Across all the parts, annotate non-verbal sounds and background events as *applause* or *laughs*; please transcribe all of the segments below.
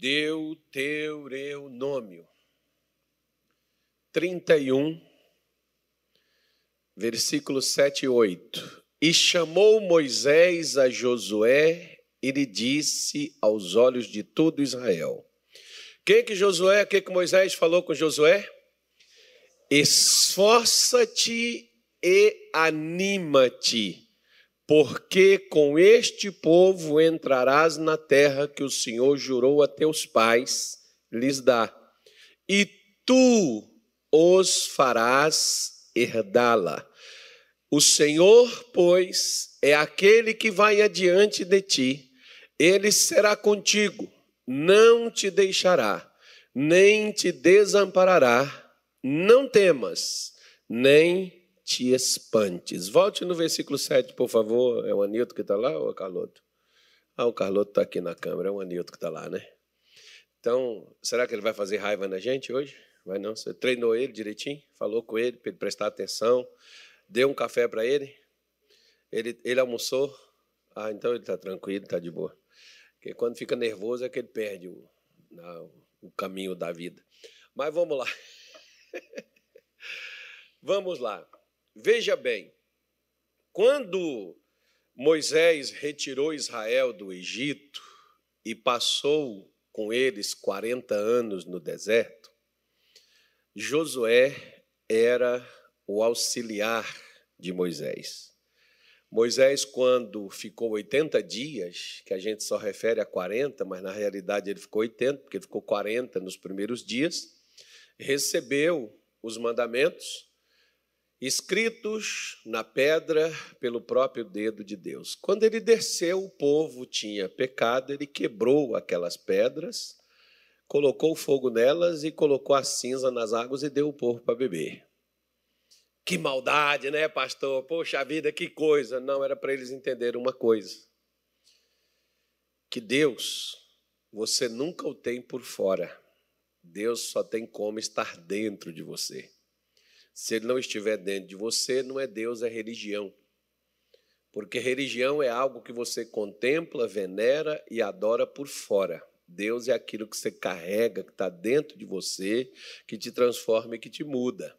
Deuteronômio 31, versículos 7 e 8. E chamou Moisés a Josué e lhe disse aos olhos de todo Israel. Quem que Josué, que que Moisés falou com Josué? Esforça-te e anima-te porque com este povo entrarás na terra que o Senhor jurou a teus pais lhes dar, e tu os farás herdá-la. O Senhor, pois, é aquele que vai adiante de ti, ele será contigo, não te deixará, nem te desamparará. Não temas, nem te espantes. Volte no versículo 7, por favor. É o Anilton que está lá ou é o Carloto? Ah, o Carloto está aqui na câmera, é o Anilton que está lá, né? Então, será que ele vai fazer raiva na gente hoje? Vai não? Você treinou ele direitinho? Falou com ele para ele prestar atenção? Deu um café para ele? ele? Ele almoçou? Ah, então ele está tranquilo, está de boa. Porque quando fica nervoso é que ele perde o, o caminho da vida. Mas vamos lá. *laughs* vamos lá. Veja bem, quando Moisés retirou Israel do Egito e passou com eles 40 anos no deserto, Josué era o auxiliar de Moisés. Moisés, quando ficou 80 dias, que a gente só refere a 40, mas na realidade ele ficou 80, porque ele ficou 40 nos primeiros dias, recebeu os mandamentos escritos na pedra pelo próprio dedo de Deus. Quando ele desceu, o povo tinha pecado, ele quebrou aquelas pedras, colocou fogo nelas e colocou a cinza nas águas e deu o povo para beber. Que maldade, né, pastor? Poxa vida, que coisa. Não, era para eles entenderem uma coisa: que Deus, você nunca o tem por fora. Deus só tem como estar dentro de você. Se ele não estiver dentro de você, não é Deus, é religião. Porque religião é algo que você contempla, venera e adora por fora. Deus é aquilo que você carrega, que está dentro de você, que te transforma e que te muda.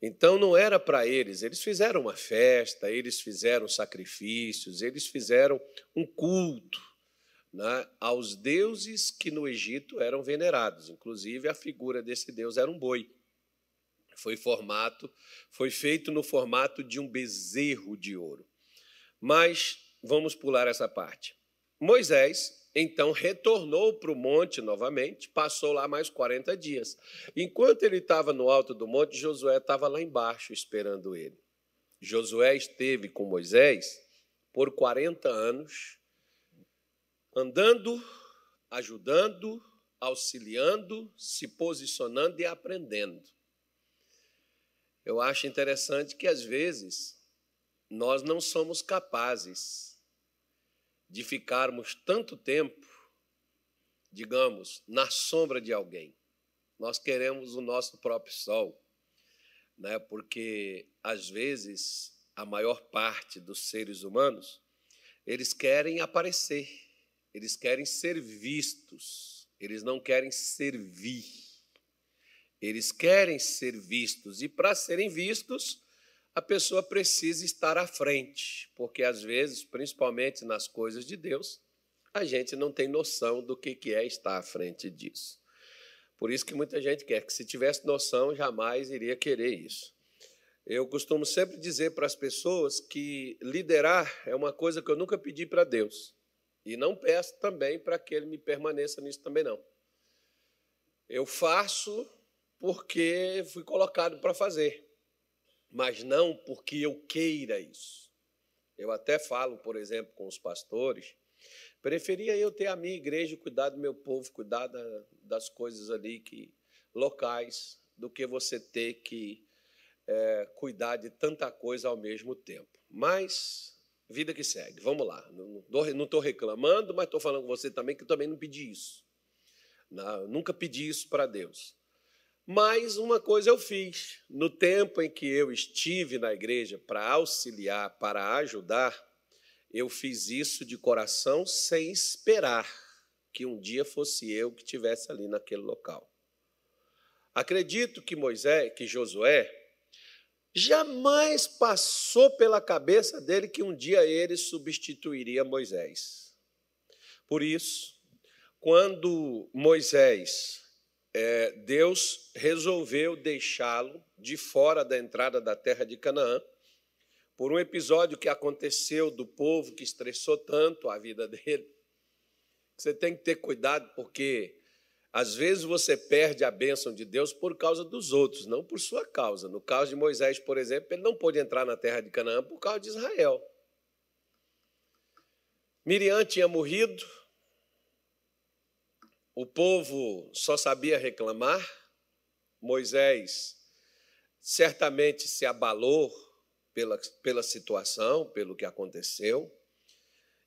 Então não era para eles, eles fizeram uma festa, eles fizeram sacrifícios, eles fizeram um culto né, aos deuses que no Egito eram venerados. Inclusive a figura desse deus era um boi. Foi formato, foi feito no formato de um bezerro de ouro. Mas vamos pular essa parte. Moisés então retornou para o monte novamente, passou lá mais 40 dias. Enquanto ele estava no alto do monte, Josué estava lá embaixo esperando ele. Josué esteve com Moisés por 40 anos, andando, ajudando, auxiliando, se posicionando e aprendendo. Eu acho interessante que, às vezes, nós não somos capazes de ficarmos tanto tempo, digamos, na sombra de alguém. Nós queremos o nosso próprio sol, né? porque, às vezes, a maior parte dos seres humanos, eles querem aparecer, eles querem ser vistos, eles não querem servir. Eles querem ser vistos e para serem vistos, a pessoa precisa estar à frente, porque às vezes, principalmente nas coisas de Deus, a gente não tem noção do que é estar à frente disso. Por isso que muita gente quer que se tivesse noção, jamais iria querer isso. Eu costumo sempre dizer para as pessoas que liderar é uma coisa que eu nunca pedi para Deus. E não peço também para que ele me permaneça nisso também não. Eu faço porque fui colocado para fazer, mas não porque eu queira isso. Eu até falo, por exemplo, com os pastores, preferia eu ter a minha igreja, cuidar do meu povo, cuidar das coisas ali que locais, do que você ter que é, cuidar de tanta coisa ao mesmo tempo. Mas vida que segue. Vamos lá. Não estou reclamando, mas estou falando com você também que eu também não pedi isso. Não, nunca pedi isso para Deus. Mas uma coisa eu fiz. No tempo em que eu estive na igreja para auxiliar, para ajudar, eu fiz isso de coração sem esperar que um dia fosse eu que estivesse ali naquele local. Acredito que Moisés, que Josué, jamais passou pela cabeça dele que um dia ele substituiria Moisés. Por isso, quando Moisés, é, Deus resolveu deixá-lo de fora da entrada da terra de Canaã, por um episódio que aconteceu do povo que estressou tanto a vida *laughs* dele. Você tem que ter cuidado, porque às vezes você perde a bênção de Deus por causa dos outros, não por sua causa. No caso de Moisés, por exemplo, ele não pôde entrar na terra de Canaã por causa de Israel. Miriam tinha morrido, o povo só sabia reclamar, Moisés certamente se abalou pela, pela situação, pelo que aconteceu.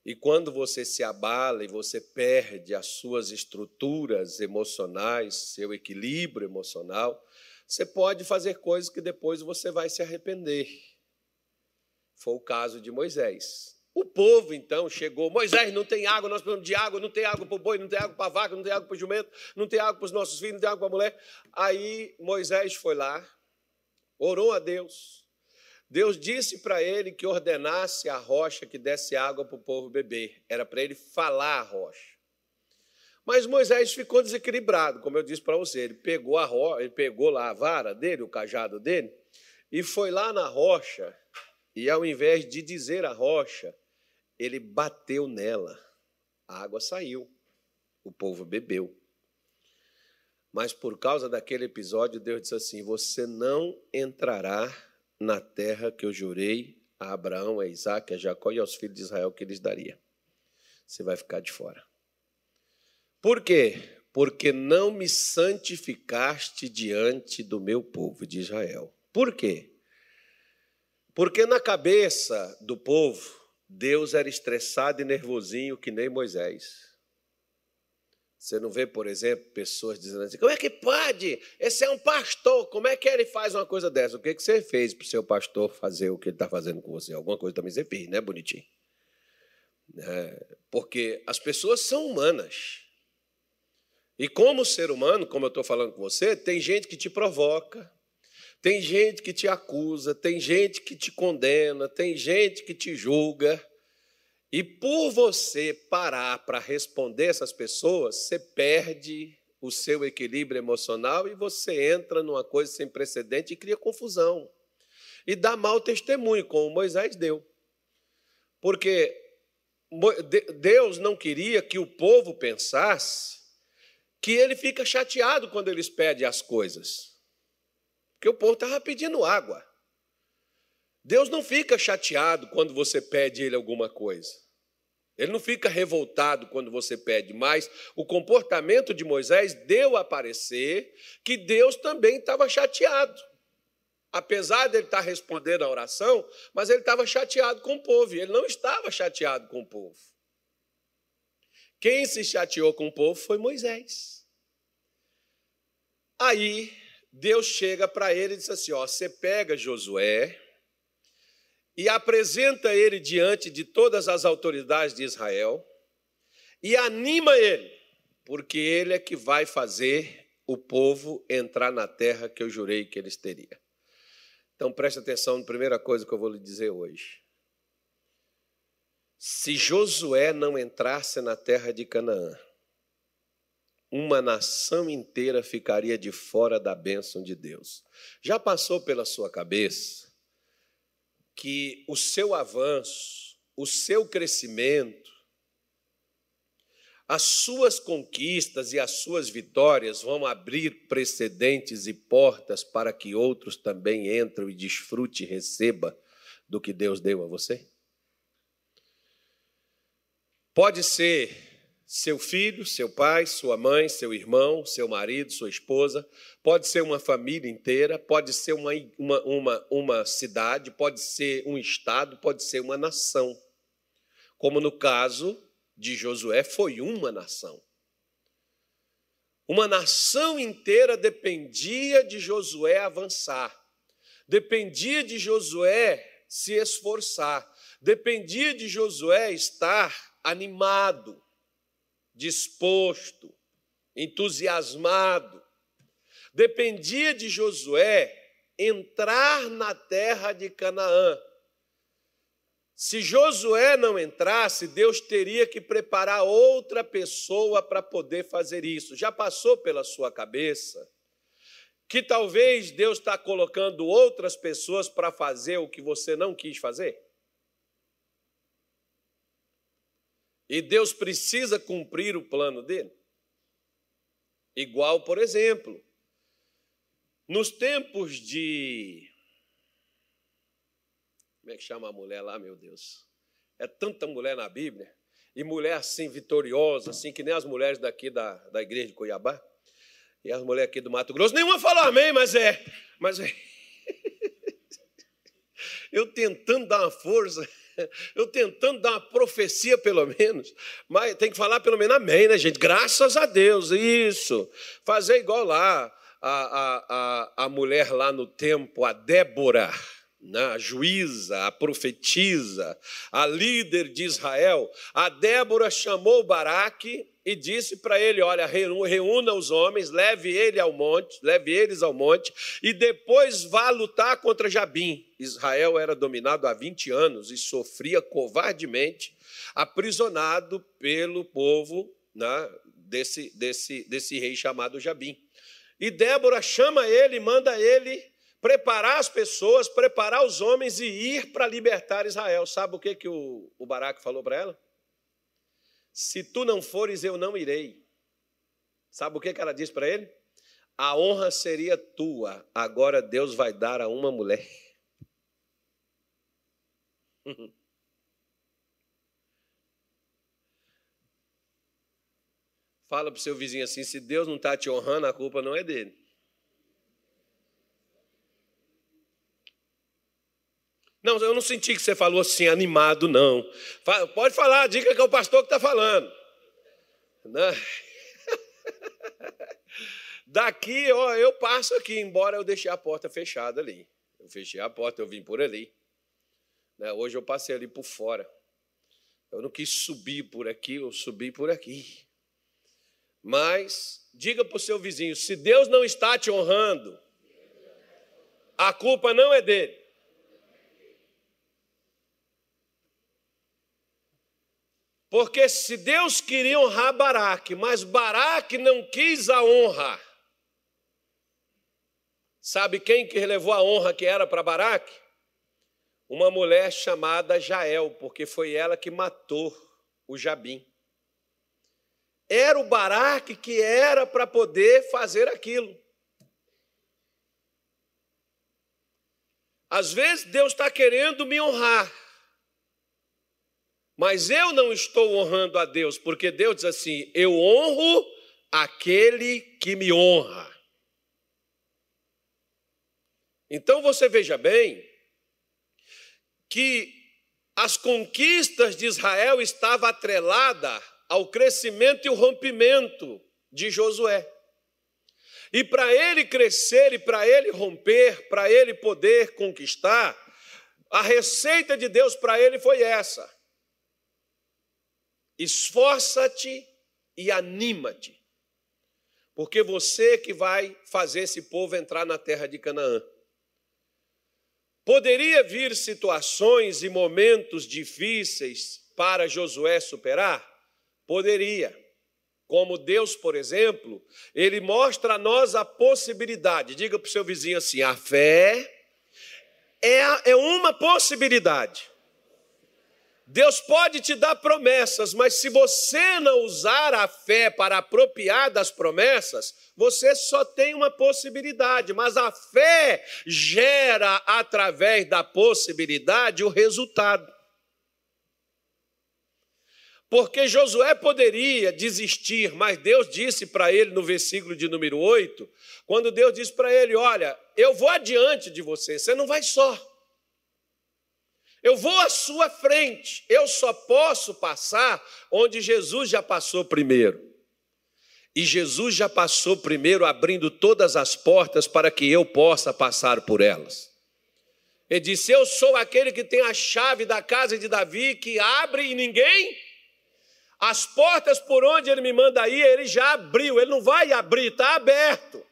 E quando você se abala e você perde as suas estruturas emocionais, seu equilíbrio emocional, você pode fazer coisas que depois você vai se arrepender. Foi o caso de Moisés. O povo então chegou, Moisés, não tem água, nós precisamos de água, não tem água para o boi, não tem água para a vaca, não tem água para o jumento, não tem água para os nossos filhos, não tem água para a mulher. Aí Moisés foi lá, orou a Deus, Deus disse para ele que ordenasse a rocha que desse água para o povo beber. Era para ele falar a rocha. Mas Moisés ficou desequilibrado, como eu disse para você. Ele pegou a rocha, ele pegou lá a vara dele, o cajado dele, e foi lá na rocha. E ao invés de dizer a rocha, ele bateu nela. A água saiu. O povo bebeu. Mas por causa daquele episódio, Deus disse assim: Você não entrará na terra que eu jurei a Abraão, a Isaac, a Jacó e aos filhos de Israel que lhes daria. Você vai ficar de fora. Por quê? Porque não me santificaste diante do meu povo de Israel. Por quê? Porque na cabeça do povo, Deus era estressado e nervosinho que nem Moisés. Você não vê, por exemplo, pessoas dizendo assim: como é que pode? Esse é um pastor, como é que ele faz uma coisa dessa? O que, que você fez para o seu pastor fazer o que ele está fazendo com você? Alguma coisa também você fez, né, bonitinho? É, porque as pessoas são humanas. E como ser humano, como eu estou falando com você, tem gente que te provoca, tem gente que te acusa, tem gente que te condena, tem gente que te julga. E por você parar para responder essas pessoas, você perde o seu equilíbrio emocional e você entra numa coisa sem precedente e cria confusão. E dá mau testemunho, como Moisés deu. Porque Deus não queria que o povo pensasse que ele fica chateado quando eles pedem as coisas. Porque o povo estava pedindo água. Deus não fica chateado quando você pede ele alguma coisa. Ele não fica revoltado quando você pede, mas o comportamento de Moisés deu a parecer que Deus também estava chateado. Apesar de ele estar respondendo a oração, mas ele estava chateado com o povo, e ele não estava chateado com o povo. Quem se chateou com o povo foi Moisés. Aí Deus chega para ele e diz assim: ó, você pega Josué, e apresenta ele diante de todas as autoridades de Israel e anima ele, porque ele é que vai fazer o povo entrar na terra que eu jurei que eles teriam. Então preste atenção na primeira coisa que eu vou lhe dizer hoje. Se Josué não entrasse na terra de Canaã, uma nação inteira ficaria de fora da bênção de Deus. Já passou pela sua cabeça que o seu avanço, o seu crescimento, as suas conquistas e as suas vitórias vão abrir precedentes e portas para que outros também entrem e desfrute e receba do que Deus deu a você? Pode ser seu filho, seu pai, sua mãe, seu irmão, seu marido, sua esposa, pode ser uma família inteira, pode ser uma, uma, uma, uma cidade, pode ser um estado, pode ser uma nação. Como no caso de Josué, foi uma nação. Uma nação inteira dependia de Josué avançar, dependia de Josué se esforçar, dependia de Josué estar animado disposto, entusiasmado. Dependia de Josué entrar na terra de Canaã. Se Josué não entrasse, Deus teria que preparar outra pessoa para poder fazer isso. Já passou pela sua cabeça que talvez Deus está colocando outras pessoas para fazer o que você não quis fazer? E Deus precisa cumprir o plano dele? Igual, por exemplo, nos tempos de. Como é que chama a mulher lá, meu Deus? É tanta mulher na Bíblia, e mulher assim vitoriosa, assim que nem as mulheres daqui da, da igreja de Cuiabá, e as mulheres aqui do Mato Grosso. Nenhuma falou amém, mas é. Mas é. *laughs* Eu tentando dar uma força *laughs* eu tentando dar uma profecia, pelo menos, mas tem que falar pelo menos amém, né, gente? Graças a Deus, isso. Fazer igual lá, a, a, a, a mulher lá no tempo, a Débora? A juíza, a profetisa, a líder de Israel. A Débora chamou Baraque e disse para ele: Olha, reúna os homens, leve ele ao monte, leve eles ao monte, e depois vá lutar contra Jabim. Israel era dominado há 20 anos e sofria covardemente, aprisionado pelo povo né, desse, desse, desse rei chamado Jabim. E Débora chama ele, manda ele preparar as pessoas, preparar os homens e ir para libertar Israel. Sabe o que, que o, o Baraque falou para ela? Se tu não fores, eu não irei. Sabe o que ela diz para ele? A honra seria tua, agora Deus vai dar a uma mulher. *laughs* Fala para o seu vizinho assim: se Deus não está te honrando, a culpa não é dele. Não, eu não senti que você falou assim, animado, não. Pode falar, diga que é o pastor que está falando. Né? *laughs* Daqui, ó, eu passo aqui, embora eu deixei a porta fechada ali. Eu fechei a porta, eu vim por ali. Né? Hoje eu passei ali por fora. Eu não quis subir por aqui, eu subi por aqui. Mas diga para o seu vizinho: se Deus não está te honrando, a culpa não é dele. Porque se Deus queria honrar Baraque, mas Baraque não quis a honra. Sabe quem que levou a honra que era para Baraque? Uma mulher chamada Jael, porque foi ela que matou o Jabim. Era o Baraque que era para poder fazer aquilo. Às vezes Deus está querendo me honrar, mas eu não estou honrando a Deus, porque Deus diz assim: eu honro aquele que me honra. Então você veja bem que as conquistas de Israel estavam atreladas ao crescimento e o rompimento de Josué. E para ele crescer e para ele romper, para ele poder conquistar, a receita de Deus para ele foi essa: Esforça-te e anima-te, porque você que vai fazer esse povo entrar na terra de Canaã. Poderia vir situações e momentos difíceis para Josué superar? Poderia. Como Deus, por exemplo, ele mostra a nós a possibilidade. Diga para o seu vizinho assim: a fé é, é uma possibilidade. Deus pode te dar promessas, mas se você não usar a fé para apropriar das promessas, você só tem uma possibilidade, mas a fé gera através da possibilidade o resultado. Porque Josué poderia desistir, mas Deus disse para ele no versículo de número 8, quando Deus disse para ele: Olha, eu vou adiante de você, você não vai só. Eu vou à sua frente, eu só posso passar onde Jesus já passou primeiro. E Jesus já passou primeiro, abrindo todas as portas para que eu possa passar por elas. Ele disse: Eu sou aquele que tem a chave da casa de Davi, que abre e ninguém. As portas por onde ele me manda ir, ele já abriu, ele não vai abrir, está aberto.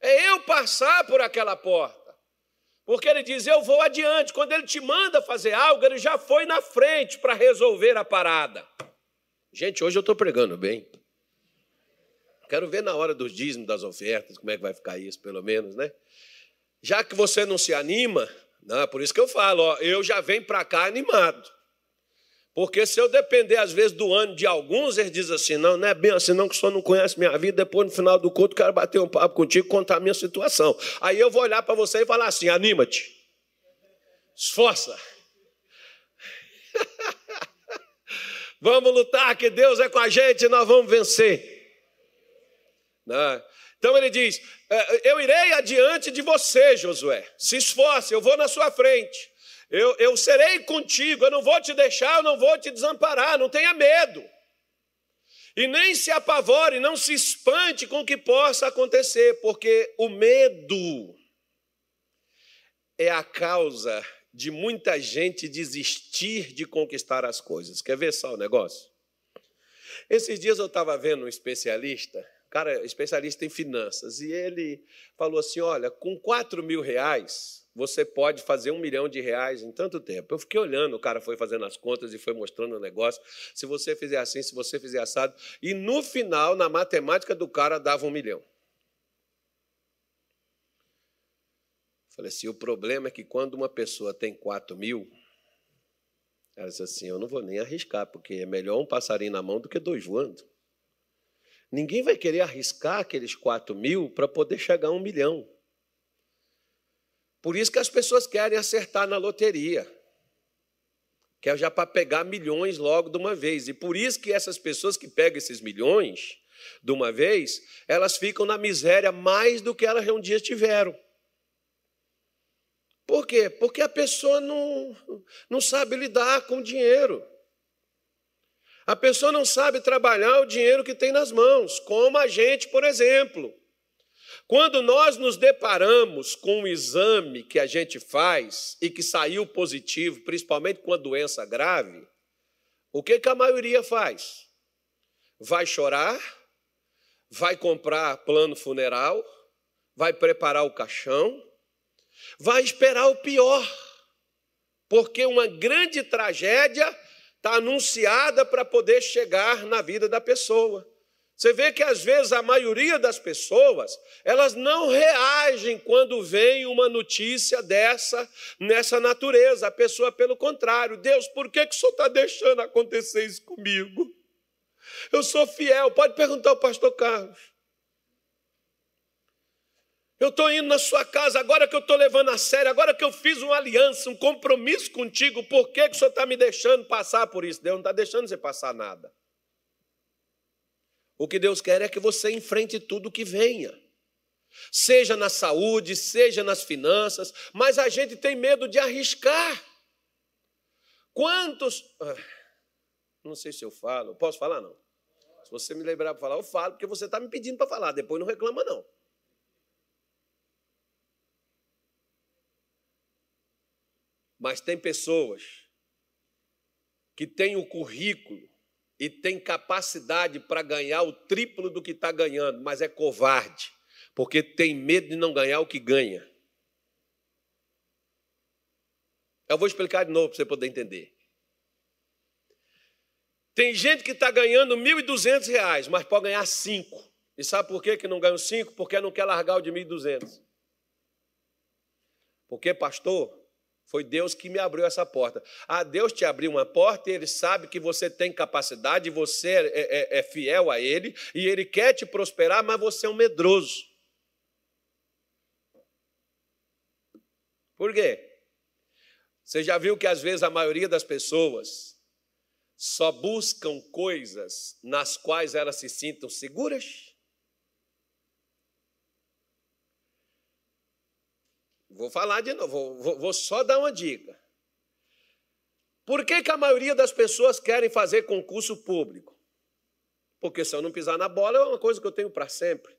É eu passar por aquela porta. Porque ele diz: Eu vou adiante. Quando ele te manda fazer algo, ele já foi na frente para resolver a parada. Gente, hoje eu estou pregando bem. Quero ver na hora dos dízimos, das ofertas, como é que vai ficar isso, pelo menos, né? Já que você não se anima, não, é por isso que eu falo, ó, eu já venho para cá animado. Porque se eu depender, às vezes, do ano de alguns, eles dizem assim: não, não é bem assim, não, que o senhor não conhece minha vida. Depois, no final do culto, quero bater um papo contigo contar a minha situação. Aí eu vou olhar para você e falar assim: anima-te, esforça. *laughs* vamos lutar, que Deus é com a gente nós vamos vencer. Né? Então ele diz: é, Eu irei adiante de você, Josué. Se esforce, eu vou na sua frente. Eu, eu serei contigo, eu não vou te deixar, eu não vou te desamparar, não tenha medo. E nem se apavore, não se espante com o que possa acontecer, porque o medo é a causa de muita gente desistir de conquistar as coisas. Quer ver só o negócio? Esses dias eu estava vendo um especialista, cara, especialista em finanças, e ele falou assim: olha, com 4 mil reais você pode fazer um milhão de reais em tanto tempo. Eu fiquei olhando, o cara foi fazendo as contas e foi mostrando o negócio. Se você fizer assim, se você fizer assado. E no final, na matemática do cara, dava um milhão. Falei assim: o problema é que quando uma pessoa tem quatro mil, ela disse assim: eu não vou nem arriscar, porque é melhor um passarinho na mão do que dois voando. Ninguém vai querer arriscar aqueles quatro mil para poder chegar a um milhão. Por isso que as pessoas querem acertar na loteria. Que é já para pegar milhões logo de uma vez. E por isso que essas pessoas que pegam esses milhões de uma vez, elas ficam na miséria mais do que elas um dia tiveram. Por quê? Porque a pessoa não, não sabe lidar com o dinheiro. A pessoa não sabe trabalhar o dinheiro que tem nas mãos, como a gente, por exemplo. Quando nós nos deparamos com um exame que a gente faz e que saiu positivo, principalmente com a doença grave, o que, que a maioria faz? Vai chorar, vai comprar plano funeral, vai preparar o caixão, vai esperar o pior, porque uma grande tragédia está anunciada para poder chegar na vida da pessoa. Você vê que às vezes a maioria das pessoas, elas não reagem quando vem uma notícia dessa, nessa natureza. A pessoa, pelo contrário, Deus, por que, que o Senhor está deixando acontecer isso comigo? Eu sou fiel, pode perguntar ao pastor Carlos. Eu estou indo na sua casa, agora que eu estou levando a sério, agora que eu fiz uma aliança, um compromisso contigo, por que, que o Senhor está me deixando passar por isso? Deus não está deixando você passar nada. O que Deus quer é que você enfrente tudo que venha. Seja na saúde, seja nas finanças, mas a gente tem medo de arriscar. Quantos. Ah, não sei se eu falo. Posso falar, não? Se você me lembrar para falar, eu falo, porque você está me pedindo para falar. Depois não reclama, não. Mas tem pessoas que têm o currículo e tem capacidade para ganhar o triplo do que está ganhando, mas é covarde, porque tem medo de não ganhar o que ganha. Eu vou explicar de novo para você poder entender. Tem gente que está ganhando R$ 1.200, mas pode ganhar 5. E sabe por que, que não ganha 5? Porque não quer largar o de 1.200. Porque, pastor, foi Deus que me abriu essa porta. Ah, Deus te abriu uma porta e Ele sabe que você tem capacidade, você é, é, é fiel a Ele e Ele quer te prosperar, mas você é um medroso. Por quê? Você já viu que às vezes a maioria das pessoas só buscam coisas nas quais elas se sintam seguras? Vou falar de novo, vou, vou só dar uma dica. Por que, que a maioria das pessoas querem fazer concurso público? Porque se eu não pisar na bola é uma coisa que eu tenho para sempre.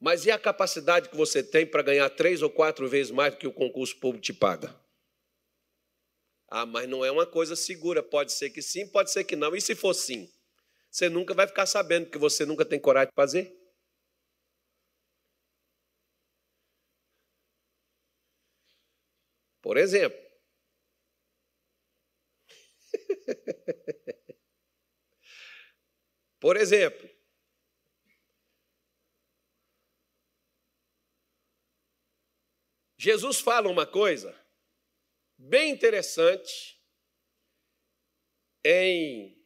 Mas e a capacidade que você tem para ganhar três ou quatro vezes mais do que o concurso público te paga? Ah, mas não é uma coisa segura. Pode ser que sim, pode ser que não. E se for sim? Você nunca vai ficar sabendo, porque você nunca tem coragem de fazer. Por exemplo, *laughs* Por exemplo, Jesus fala uma coisa bem interessante em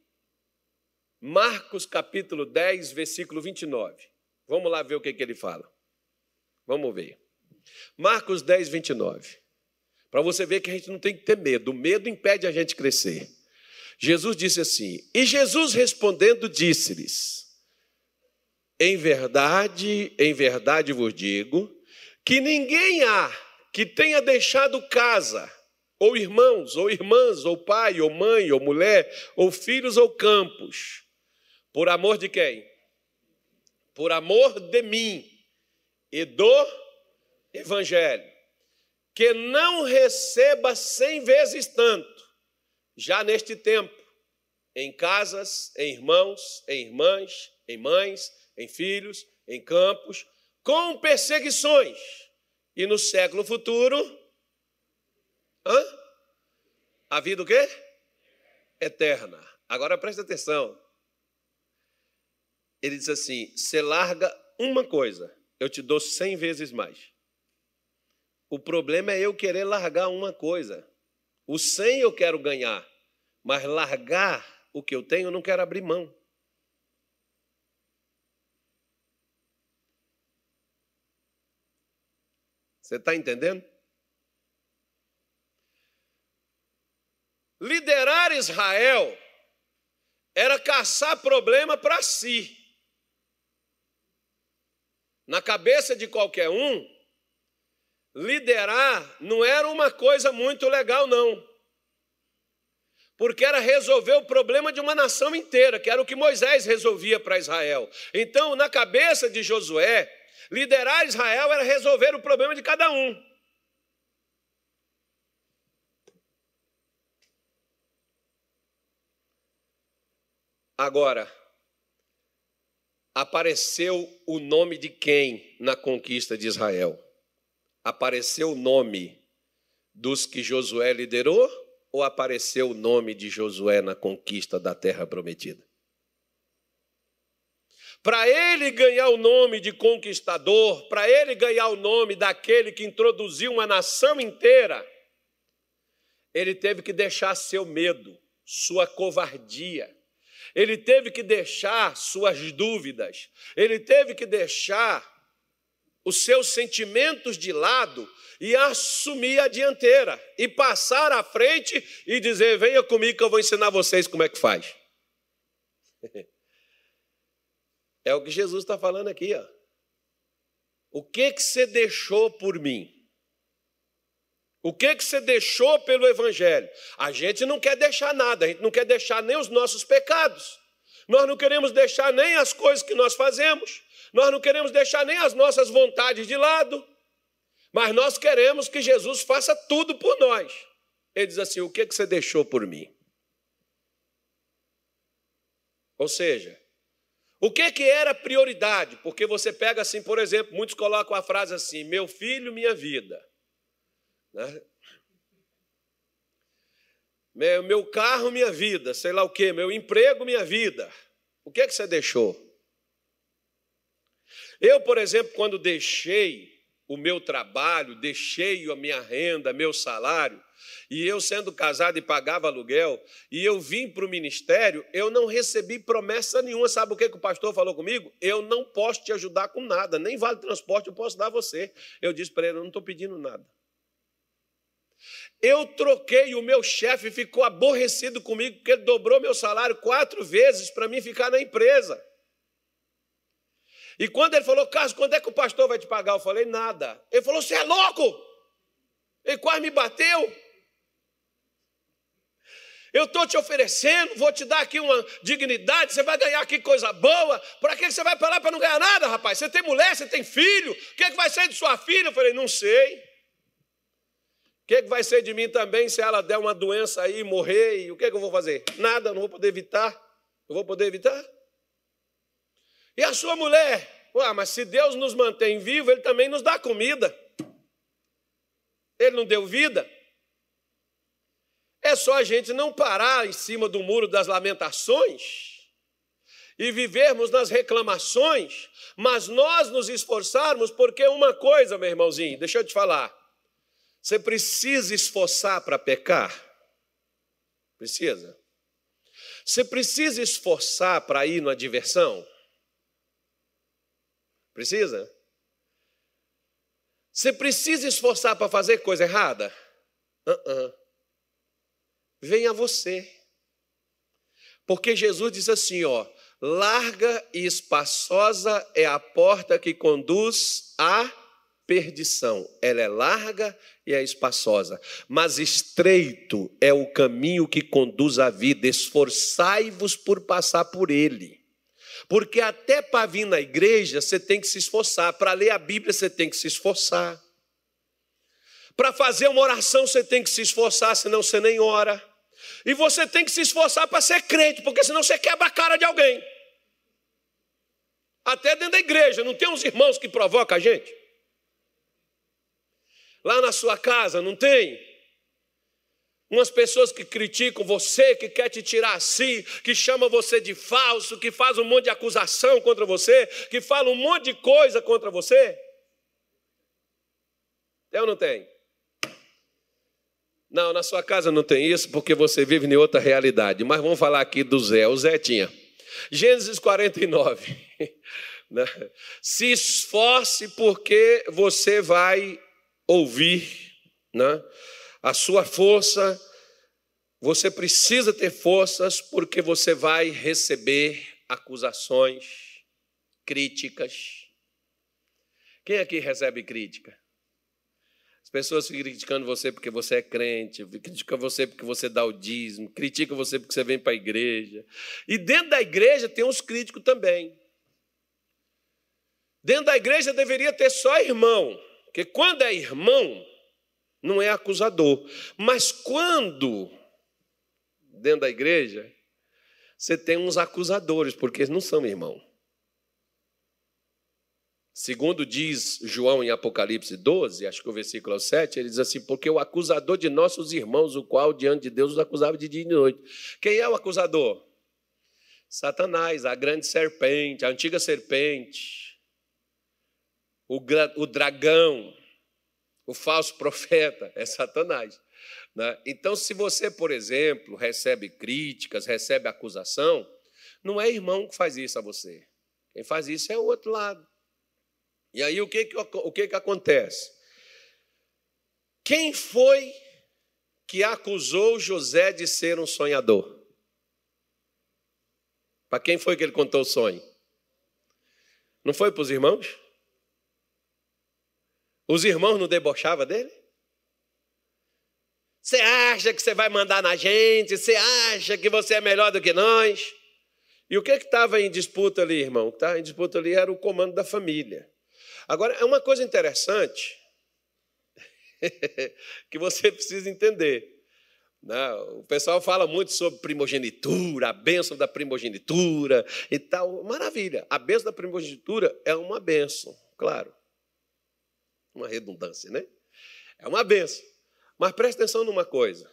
Marcos capítulo 10, versículo 29. Vamos lá ver o que, que ele fala. Vamos ver. Marcos 10, 29. Para você ver que a gente não tem que ter medo. O medo impede a gente crescer. Jesus disse assim: E Jesus respondendo, disse-lhes: Em verdade, em verdade vos digo, que ninguém há que tenha deixado casa, ou irmãos, ou irmãs, ou pai, ou mãe, ou mulher, ou filhos, ou campos, por amor de quem? Por amor de mim e do Evangelho, que não receba cem vezes tanto já neste tempo, em casas, em irmãos, em irmãs, em mães, em filhos, em campos, com perseguições. E no século futuro, hã? a vida o quê? Eterna. Agora presta atenção. Ele diz assim: você larga uma coisa, eu te dou cem vezes mais. O problema é eu querer largar uma coisa. O 100 eu quero ganhar, mas largar o que eu tenho eu não quero abrir mão. Você está entendendo? Liderar Israel era caçar problema para si. Na cabeça de qualquer um, liderar não era uma coisa muito legal, não. Porque era resolver o problema de uma nação inteira, que era o que Moisés resolvia para Israel. Então, na cabeça de Josué, liderar Israel era resolver o problema de cada um. Agora, apareceu o nome de quem na conquista de Israel? Apareceu o nome dos que Josué liderou ou apareceu o nome de Josué na conquista da terra prometida? Para ele ganhar o nome de conquistador, para ele ganhar o nome daquele que introduziu uma nação inteira, ele teve que deixar seu medo, sua covardia, ele teve que deixar suas dúvidas, ele teve que deixar os seus sentimentos de lado e assumir a dianteira e passar à frente e dizer: venha comigo que eu vou ensinar vocês como é que faz. *laughs* É o que Jesus está falando aqui, ó. O que que você deixou por mim? O que que você deixou pelo Evangelho? A gente não quer deixar nada, a gente não quer deixar nem os nossos pecados, nós não queremos deixar nem as coisas que nós fazemos, nós não queremos deixar nem as nossas vontades de lado, mas nós queremos que Jesus faça tudo por nós. Ele diz assim: O que, que você deixou por mim? Ou seja, o que, que era prioridade? Porque você pega assim, por exemplo, muitos colocam a frase assim: Meu filho, minha vida. Né? Meu, meu carro, minha vida, sei lá o quê, meu emprego, minha vida. O que, que você deixou? Eu, por exemplo, quando deixei o meu trabalho, deixei a minha renda, meu salário, e eu sendo casado e pagava aluguel, e eu vim para o ministério, eu não recebi promessa nenhuma. Sabe o que, que o pastor falou comigo? Eu não posso te ajudar com nada, nem vale transporte eu posso dar a você. Eu disse para ele: eu não estou pedindo nada. Eu troquei, o meu chefe ficou aborrecido comigo, porque ele dobrou meu salário quatro vezes para mim ficar na empresa. E quando ele falou, Carlos, quando é que o pastor vai te pagar? Eu falei, nada. Ele falou, você é louco? Ele quase me bateu. Eu estou te oferecendo, vou te dar aqui uma dignidade, você vai ganhar aqui coisa boa. Para que você vai para lá para não ganhar nada, rapaz? Você tem mulher, você tem filho, o que, é que vai ser de sua filha? Eu falei, não sei. O que, que vai ser de mim também se ela der uma doença aí, morrer? E o que, que eu vou fazer? Nada, não vou poder evitar. Eu vou poder evitar? E a sua mulher? Ué, mas se Deus nos mantém vivos, Ele também nos dá comida. Ele não deu vida? É só a gente não parar em cima do muro das lamentações e vivermos nas reclamações, mas nós nos esforçarmos, porque uma coisa, meu irmãozinho, deixa eu te falar. Você precisa esforçar para pecar? Precisa. Você precisa esforçar para ir na diversão? Precisa? Você precisa esforçar para fazer coisa errada? Uh -uh. Venha você. Porque Jesus diz assim, ó, larga e espaçosa é a porta que conduz à perdição. Ela é larga e é espaçosa, mas estreito é o caminho que conduz à vida. Esforçai-vos por passar por ele. Porque até para vir na igreja você tem que se esforçar, para ler a Bíblia você tem que se esforçar. Para fazer uma oração você tem que se esforçar, senão você nem ora. E você tem que se esforçar para ser crente, porque senão você quebra a cara de alguém. Até dentro da igreja, não tem uns irmãos que provocam a gente? Lá na sua casa, não tem? Umas pessoas que criticam você, que quer te tirar assim, que chama você de falso, que faz um monte de acusação contra você, que fala um monte de coisa contra você. Tem ou não tem? Não, na sua casa não tem isso, porque você vive em outra realidade. Mas vamos falar aqui do Zé. O Zé tinha. Gênesis 49. *laughs* Né? Se esforce, porque você vai ouvir, né? A sua força, você precisa ter forças porque você vai receber acusações, críticas. Quem aqui recebe crítica? As pessoas ficam criticando você porque você é crente, criticam você porque você dá o dízimo, criticam você porque você vem para a igreja. E dentro da igreja tem uns críticos também. Dentro da igreja deveria ter só irmão, porque quando é irmão, não é acusador. Mas quando, dentro da igreja, você tem uns acusadores, porque eles não são irmão. Segundo diz João em Apocalipse 12, acho que o versículo 7, ele diz assim: Porque o acusador de nossos irmãos, o qual diante de Deus os acusava de dia e de noite. Quem é o acusador? Satanás, a grande serpente, a antiga serpente, o, o dragão, o falso *laughs* profeta é Satanás. Né? Então, se você, por exemplo, recebe críticas, recebe acusação, não é irmão que faz isso a você. Quem faz isso é o outro lado. E aí o que, que, o que, que acontece? Quem foi que acusou José de ser um sonhador? Para quem foi que ele contou o sonho? Não foi para os irmãos? Os irmãos não debochavam dele? Você acha que você vai mandar na gente? Você acha que você é melhor do que nós? E o que estava em disputa ali, irmão? O que estava em disputa ali era o comando da família. Agora, é uma coisa interessante *laughs* que você precisa entender. Né? O pessoal fala muito sobre primogenitura, a bênção da primogenitura e tal. Maravilha. A bênção da primogenitura é uma bênção, claro uma redundância, né? É uma benção. Mas preste atenção numa coisa.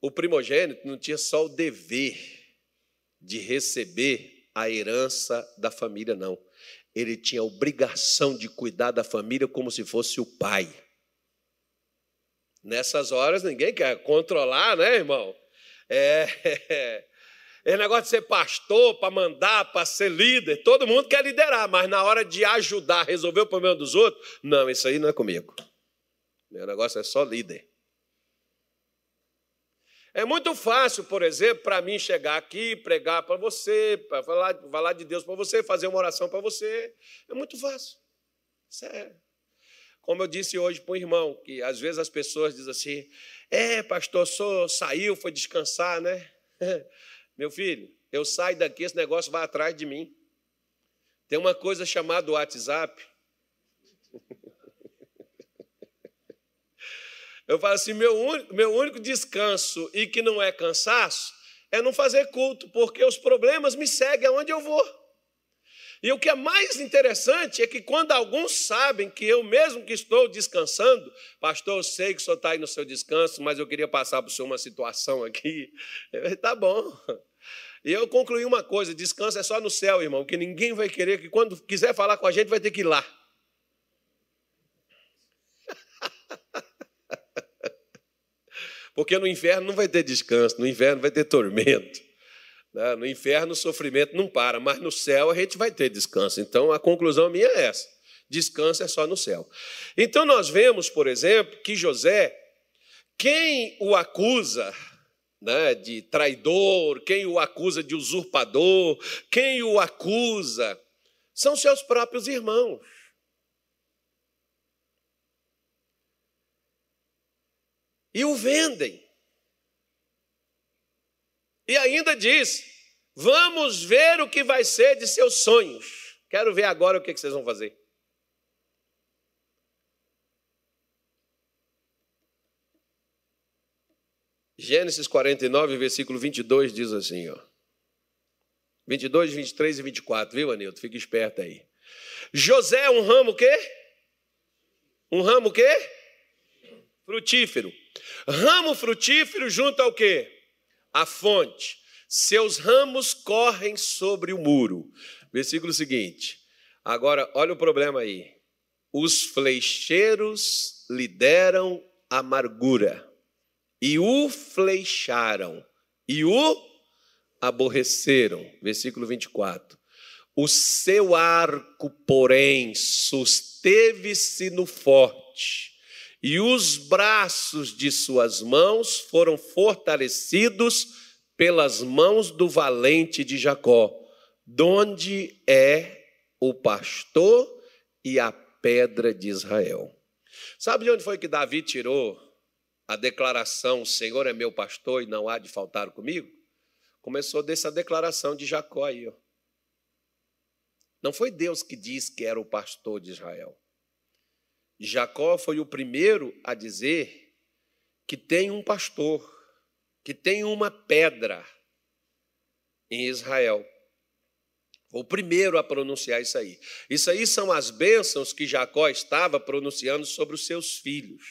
O primogênito não tinha só o dever de receber a herança da família, não. Ele tinha a obrigação de cuidar da família como se fosse o pai. Nessas horas ninguém quer controlar, né, irmão? É, *laughs* Esse negócio de ser pastor, para mandar, para ser líder, todo mundo quer liderar, mas na hora de ajudar, resolver o problema dos outros, não, isso aí não é comigo. Meu negócio é só líder. É muito fácil, por exemplo, para mim chegar aqui, pregar para você, para falar, falar de Deus para você, fazer uma oração para você. É muito fácil. Sério. Como eu disse hoje para o irmão, que às vezes as pessoas dizem assim: é, pastor, sou, saiu, foi descansar, né? *laughs* Meu filho, eu saio daqui, esse negócio vai atrás de mim. Tem uma coisa chamada WhatsApp. *laughs* Eu falo assim: meu único, meu único descanso e que não é cansaço é não fazer culto, porque os problemas me seguem aonde eu vou. E o que é mais interessante é que quando alguns sabem que eu mesmo que estou descansando, pastor, eu sei que o senhor está aí no seu descanso, mas eu queria passar para o senhor uma situação aqui. Está *laughs* bom. E eu concluí uma coisa: descanso é só no céu, irmão, que ninguém vai querer que quando quiser falar com a gente vai ter que ir lá. *laughs* Porque no inferno não vai ter descanso, no inferno vai ter tormento. Né? No inferno o sofrimento não para, mas no céu a gente vai ter descanso. Então a conclusão minha é essa: descanso é só no céu. Então nós vemos, por exemplo, que José, quem o acusa né, de traidor, quem o acusa de usurpador, quem o acusa, são seus próprios irmãos. E o vendem. E ainda diz: Vamos ver o que vai ser de seus sonhos. Quero ver agora o que vocês vão fazer. Gênesis 49, versículo 22 diz assim, ó. 22, 23 e 24, viu, Anilton? Fica esperto aí. José é um ramo quê? Um ramo quê? Frutífero. Ramo frutífero junto ao quê? A fonte, seus ramos correm sobre o muro. Versículo seguinte. Agora, olha o problema aí. Os flecheiros lhe deram amargura, e o flecharam, e o aborreceram. Versículo 24. O seu arco, porém, susteve-se no forte e os braços de suas mãos foram fortalecidos pelas mãos do valente de Jacó, donde é o pastor e a pedra de Israel. Sabe de onde foi que Davi tirou a declaração: O Senhor é meu pastor e não há de faltar comigo? Começou dessa declaração de Jacó aí. Ó. Não foi Deus que disse que era o pastor de Israel. Jacó foi o primeiro a dizer que tem um pastor, que tem uma pedra em Israel. O primeiro a pronunciar isso aí. Isso aí são as bênçãos que Jacó estava pronunciando sobre os seus filhos.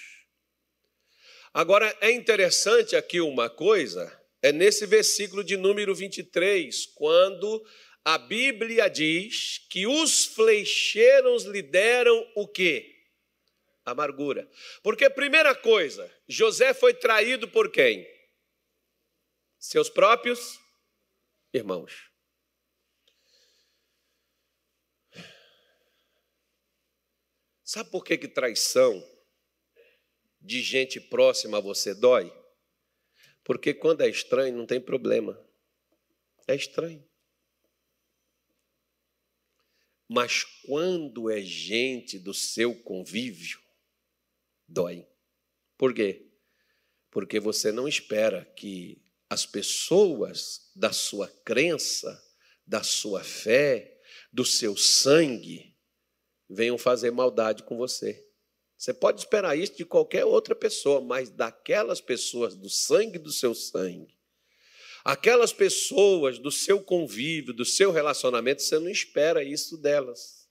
Agora, é interessante aqui uma coisa, é nesse versículo de número 23, quando a Bíblia diz que os flecheiros lhe deram o quê? Amargura. Porque, primeira coisa, José foi traído por quem? Seus próprios irmãos. Sabe por que, que traição de gente próxima a você dói? Porque quando é estranho não tem problema. É estranho. Mas quando é gente do seu convívio, dói. Por quê? Porque você não espera que as pessoas da sua crença, da sua fé, do seu sangue, venham fazer maldade com você. Você pode esperar isso de qualquer outra pessoa, mas daquelas pessoas do sangue do seu sangue, aquelas pessoas do seu convívio, do seu relacionamento, você não espera isso delas.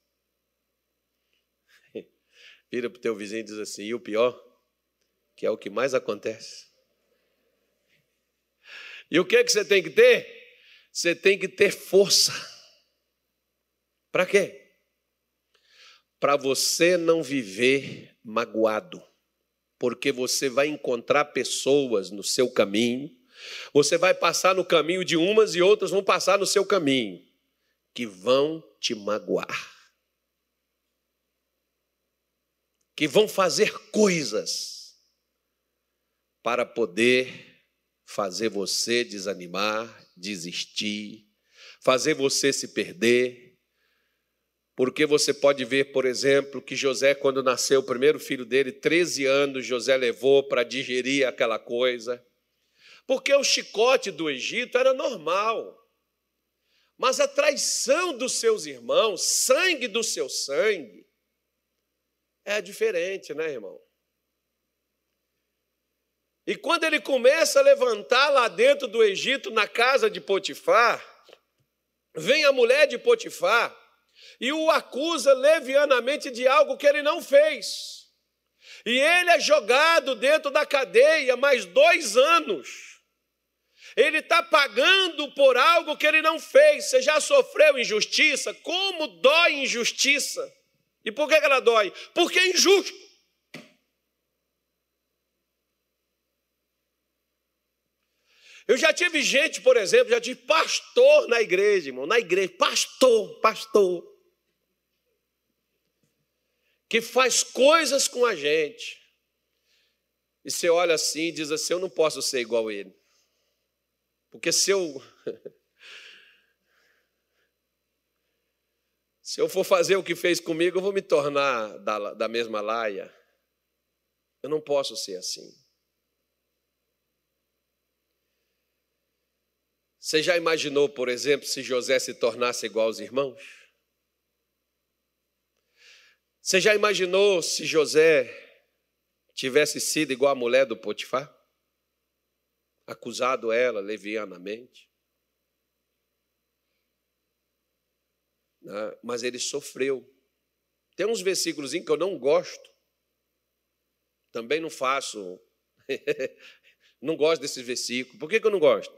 Vira para o teu vizinho e diz assim: e o pior, que é o que mais acontece. E o que, é que você tem que ter? Você tem que ter força. Para quê? Para você não viver magoado, porque você vai encontrar pessoas no seu caminho, você vai passar no caminho de umas e outras vão passar no seu caminho, que vão te magoar. Que vão fazer coisas para poder fazer você desanimar, desistir, fazer você se perder. Porque você pode ver, por exemplo, que José, quando nasceu o primeiro filho dele, 13 anos José levou para digerir aquela coisa. Porque o chicote do Egito era normal. Mas a traição dos seus irmãos, sangue do seu sangue, é diferente, né, irmão? E quando ele começa a levantar lá dentro do Egito, na casa de Potifar, vem a mulher de Potifar e o acusa levianamente de algo que ele não fez. E ele é jogado dentro da cadeia mais dois anos. Ele está pagando por algo que ele não fez. Você já sofreu injustiça? Como dói injustiça? E por que ela dói? Porque é injusto. Eu já tive gente, por exemplo, já tive pastor na igreja, irmão, na igreja, pastor, pastor, que faz coisas com a gente. E você olha assim e diz assim: eu não posso ser igual a ele. Porque se eu. *laughs* se eu for fazer o que fez comigo, eu vou me tornar da, da mesma laia. Eu não posso ser assim. Você já imaginou, por exemplo, se José se tornasse igual aos irmãos? Você já imaginou se José tivesse sido igual à mulher do Potifar? Acusado ela levianamente? Né? Mas ele sofreu. Tem uns versículos que eu não gosto. Também não faço. *laughs* não gosto desses versículos. Por que, que eu não gosto?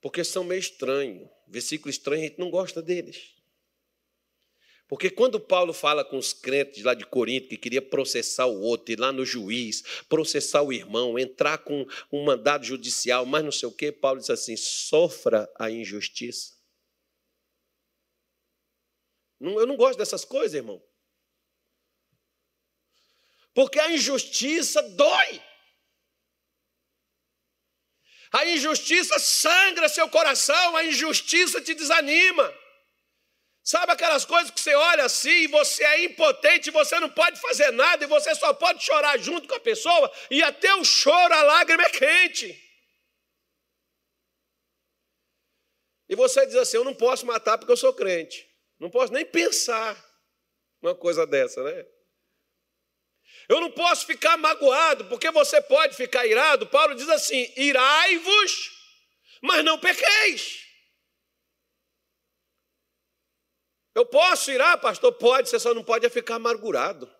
Porque são meio estranhos. Versículo estranho, a gente não gosta deles. Porque quando Paulo fala com os crentes lá de Corinto, que queria processar o outro, ir lá no juiz, processar o irmão, entrar com um mandado judicial, mas não sei o quê, Paulo diz assim: sofra a injustiça. Eu não gosto dessas coisas, irmão. Porque a injustiça dói. A injustiça sangra seu coração, a injustiça te desanima. Sabe aquelas coisas que você olha assim e você é impotente, você não pode fazer nada e você só pode chorar junto com a pessoa e até o choro, a lágrima é quente. E você diz assim: Eu não posso matar porque eu sou crente. Não posso nem pensar uma coisa dessa, né? Eu não posso ficar magoado, porque você pode ficar irado. Paulo diz assim: irai-vos, mas não pequeis. Eu posso irar, pastor? Pode, você só não pode é ficar amargurado.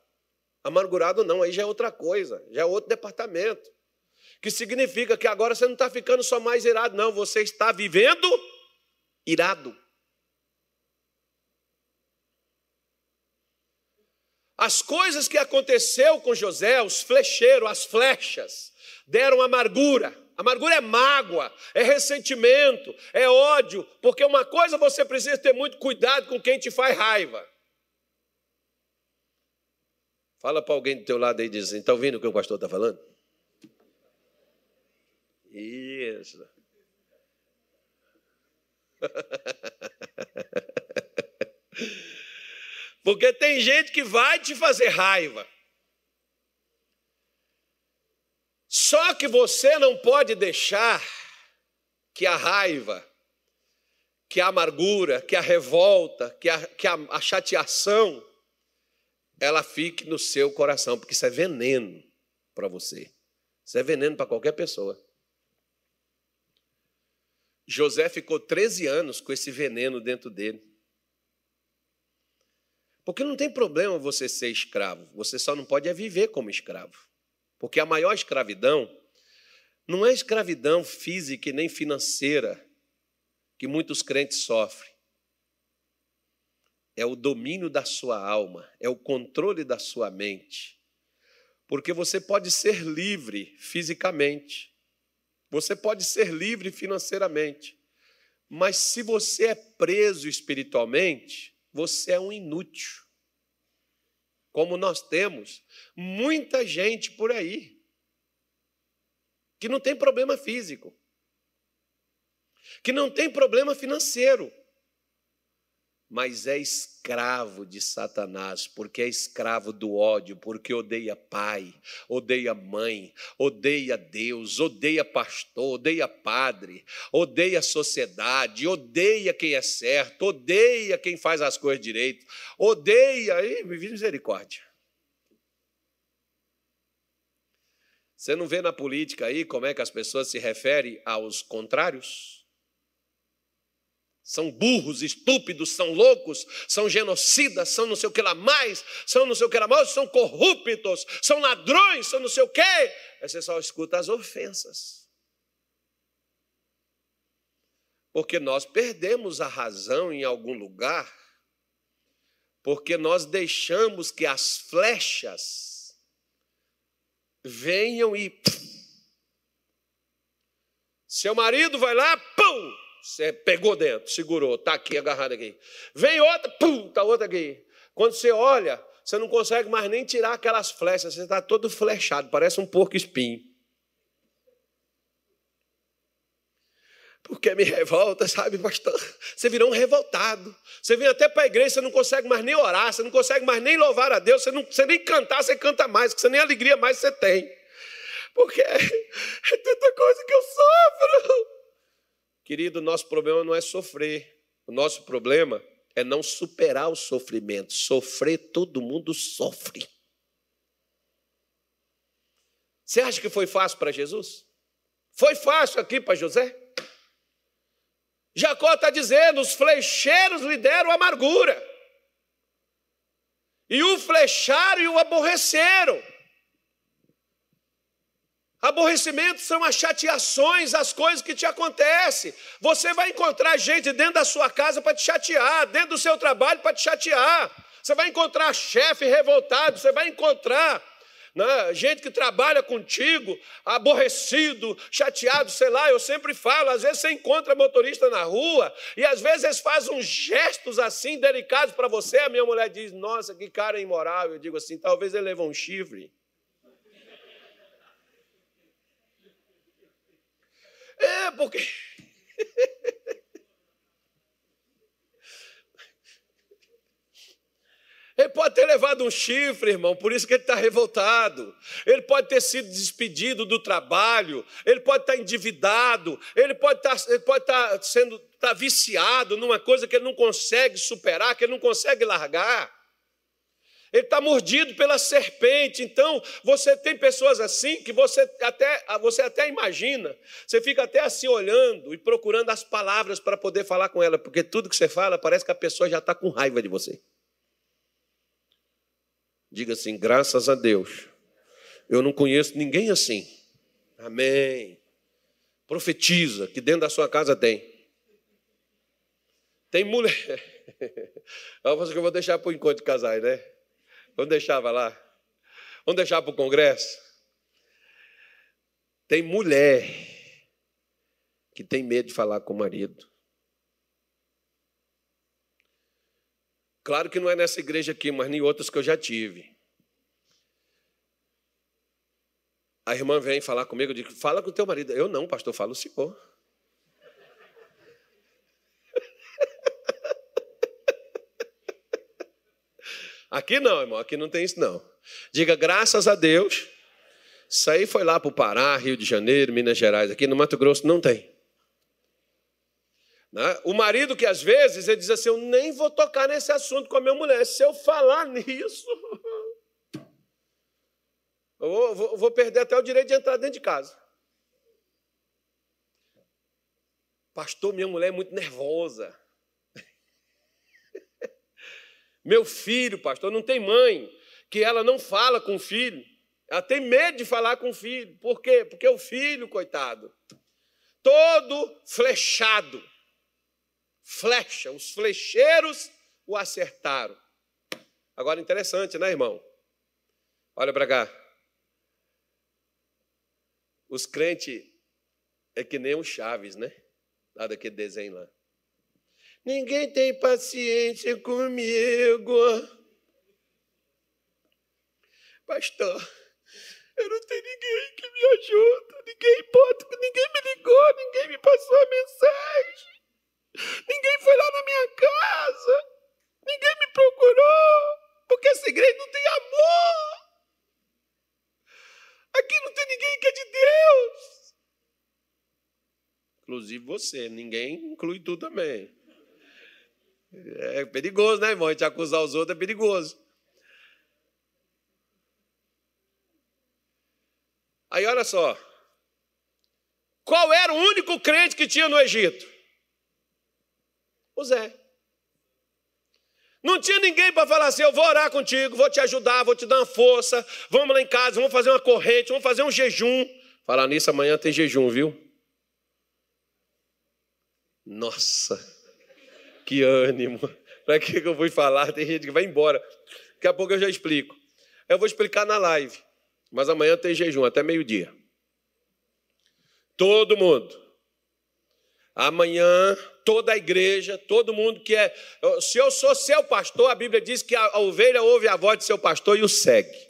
Amargurado não, aí já é outra coisa, já é outro departamento. Que significa que agora você não está ficando só mais irado, não, você está vivendo irado. As coisas que aconteceu com José, os flecheiros, as flechas, deram amargura. Amargura é mágoa, é ressentimento, é ódio, porque uma coisa você precisa ter muito cuidado com quem te faz raiva. Fala para alguém do teu lado aí e diz assim, está ouvindo o que o pastor está falando? Isso. *laughs* Porque tem gente que vai te fazer raiva. Só que você não pode deixar que a raiva, que a amargura, que a revolta, que a, que a, a chateação, ela fique no seu coração, porque isso é veneno para você. Isso é veneno para qualquer pessoa. José ficou 13 anos com esse veneno dentro dele. Porque não tem problema você ser escravo, você só não pode é viver como escravo. Porque a maior escravidão não é escravidão física e nem financeira que muitos crentes sofrem. É o domínio da sua alma, é o controle da sua mente. Porque você pode ser livre fisicamente, você pode ser livre financeiramente, mas se você é preso espiritualmente, você é um inútil. Como nós temos muita gente por aí que não tem problema físico, que não tem problema financeiro, mas é escravo de Satanás, porque é escravo do ódio, porque odeia pai, odeia mãe, odeia Deus, odeia pastor, odeia padre, odeia sociedade, odeia quem é certo, odeia quem faz as coisas direito, odeia, e misericórdia. Você não vê na política aí como é que as pessoas se referem aos contrários? São burros, estúpidos, são loucos, são genocidas, são não sei o que lá mais, são não sei o que lá mais, são corruptos, são ladrões, são não sei o quê. Aí você só escuta as ofensas. Porque nós perdemos a razão em algum lugar, porque nós deixamos que as flechas venham e. Seu marido vai lá, pum! Você pegou dentro, segurou, está aqui agarrado aqui. Vem outra, pum, está outra aqui. Quando você olha, você não consegue mais nem tirar aquelas flechas, você está todo flechado, parece um porco espinho. Porque me revolta, *laughs* sabe, pastor? Você virou um revoltado. Você vem até para a igreja, você não consegue mais nem orar, você não consegue mais nem louvar a Deus, você não você nem cantar, você canta mais, você nem alegria mais você tem. Porque *laughs* é tanta coisa que eu sofro. Querido, nosso problema não é sofrer. O nosso problema é não superar o sofrimento. Sofrer, todo mundo sofre. Você acha que foi fácil para Jesus? Foi fácil aqui para José? Jacó está dizendo: os flecheiros lhe deram amargura, e o flecharam e o aborreceram. Aborrecimento são as chateações, as coisas que te acontecem. Você vai encontrar gente dentro da sua casa para te chatear, dentro do seu trabalho para te chatear. Você vai encontrar chefe revoltado, você vai encontrar né, gente que trabalha contigo, aborrecido, chateado, sei lá. Eu sempre falo, às vezes você encontra motorista na rua e às vezes eles fazem uns gestos assim delicados para você. A minha mulher diz: Nossa, que cara imoral. Eu digo assim: talvez ele levou um chifre. É, porque. *laughs* Ele pode ter levado um chifre, irmão, por isso que ele está revoltado. Ele pode ter sido despedido do trabalho, ele pode estar endividado, ele pode estar, ele pode estar sendo estar viciado numa coisa que ele não consegue superar, que ele não consegue largar. Ele está mordido pela serpente. Então, você tem pessoas assim que você até, você até imagina, você fica até assim olhando e procurando as palavras para poder falar com ela, porque tudo que você fala parece que a pessoa já está com raiva de você. Diga assim: graças a Deus, eu não conheço ninguém assim. Amém. Profetiza que dentro da sua casa tem. Tem mulher. *laughs* É uma coisa que eu vou deixar para o encontro de casais, né? Vamos deixar lá. Vamos deixar para o Congresso. Tem mulher que tem medo de falar com o marido. Claro que não é nessa igreja aqui, mas nem outras que eu já tive. A irmã vem falar comigo, digo, fala com o teu marido. Eu não, pastor, fala o senhor. Aqui não, irmão, aqui não tem isso não. Diga graças a Deus. Isso aí foi lá para o Pará, Rio de Janeiro, Minas Gerais. Aqui no Mato Grosso não tem. Né? O marido que às vezes ele diz assim: Eu nem vou tocar nesse assunto com a minha mulher. Se eu falar *laughs* nisso, eu vou, vou, vou perder até o direito de entrar dentro de casa. Pastor, minha mulher é muito nervosa. Meu filho, pastor, não tem mãe que ela não fala com o filho. Ela tem medo de falar com o filho. Por quê? Porque o filho, coitado, todo flechado, flecha, os flecheiros o acertaram. Agora, interessante, né, irmão? Olha para cá. Os crentes é que nem o Chaves, né? Lá daquele desenho lá. Ninguém tem paciência comigo. Pastor, eu não tenho ninguém que me ajude, ninguém pode, ninguém me ligou, ninguém me passou a mensagem, ninguém foi lá na minha casa, ninguém me procurou, porque essa igreja não tem amor. Aqui não tem ninguém que é de Deus. Inclusive você, ninguém inclui tu também. É perigoso, né, irmão? A gente acusar os outros é perigoso. Aí olha só. Qual era o único crente que tinha no Egito? O Zé. Não tinha ninguém para falar assim: eu vou orar contigo, vou te ajudar, vou te dar uma força. Vamos lá em casa, vamos fazer uma corrente, vamos fazer um jejum. Falar nisso, amanhã tem jejum, viu? Nossa, que ânimo. *laughs* Para que eu vou falar? Tem gente que vai embora. Daqui a pouco eu já explico. Eu vou explicar na live, mas amanhã tem jejum até meio-dia. Todo mundo. Amanhã, toda a igreja, todo mundo que é. Se eu sou seu pastor, a Bíblia diz que a ovelha ouve a voz de seu pastor e o segue.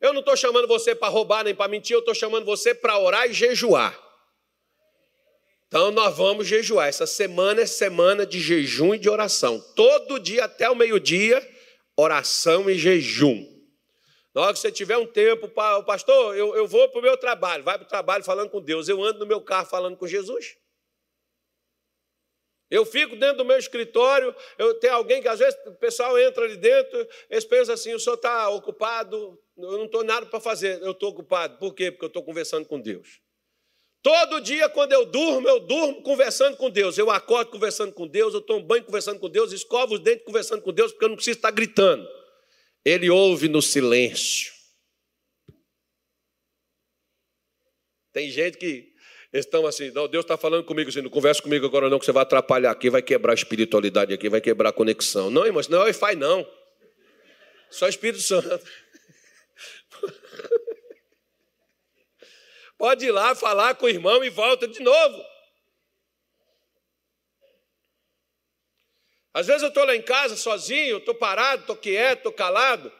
Eu não estou chamando você para roubar nem para mentir, eu estou chamando você para orar e jejuar. Então nós vamos jejuar. Essa semana é semana de jejum e de oração. Todo dia até o meio-dia, oração e jejum. Na hora que você tiver um tempo, pastor, eu, eu vou para o meu trabalho, vai para o trabalho falando com Deus. Eu ando no meu carro falando com Jesus. Eu fico dentro do meu escritório, eu tenho alguém que às vezes o pessoal entra ali dentro, eles pensam assim: o senhor está ocupado, eu não estou nada para fazer, eu estou ocupado. Por quê? Porque eu estou conversando com Deus. Todo dia, quando eu durmo, eu durmo conversando com Deus. Eu acordo conversando com Deus, eu tomo banho conversando com Deus, escovo os dentes conversando com Deus, porque eu não preciso estar gritando. Ele ouve no silêncio. Tem gente que estão assim, não, Deus está falando comigo assim, não conversa comigo agora não, que você vai atrapalhar aqui, vai quebrar a espiritualidade aqui, vai quebrar a conexão. Não, irmãos, não é Wi-Fi, não. Só Espírito Santo. Pode ir lá falar com o irmão e volta de novo. Às vezes eu estou lá em casa sozinho, estou parado, estou quieto, estou calado.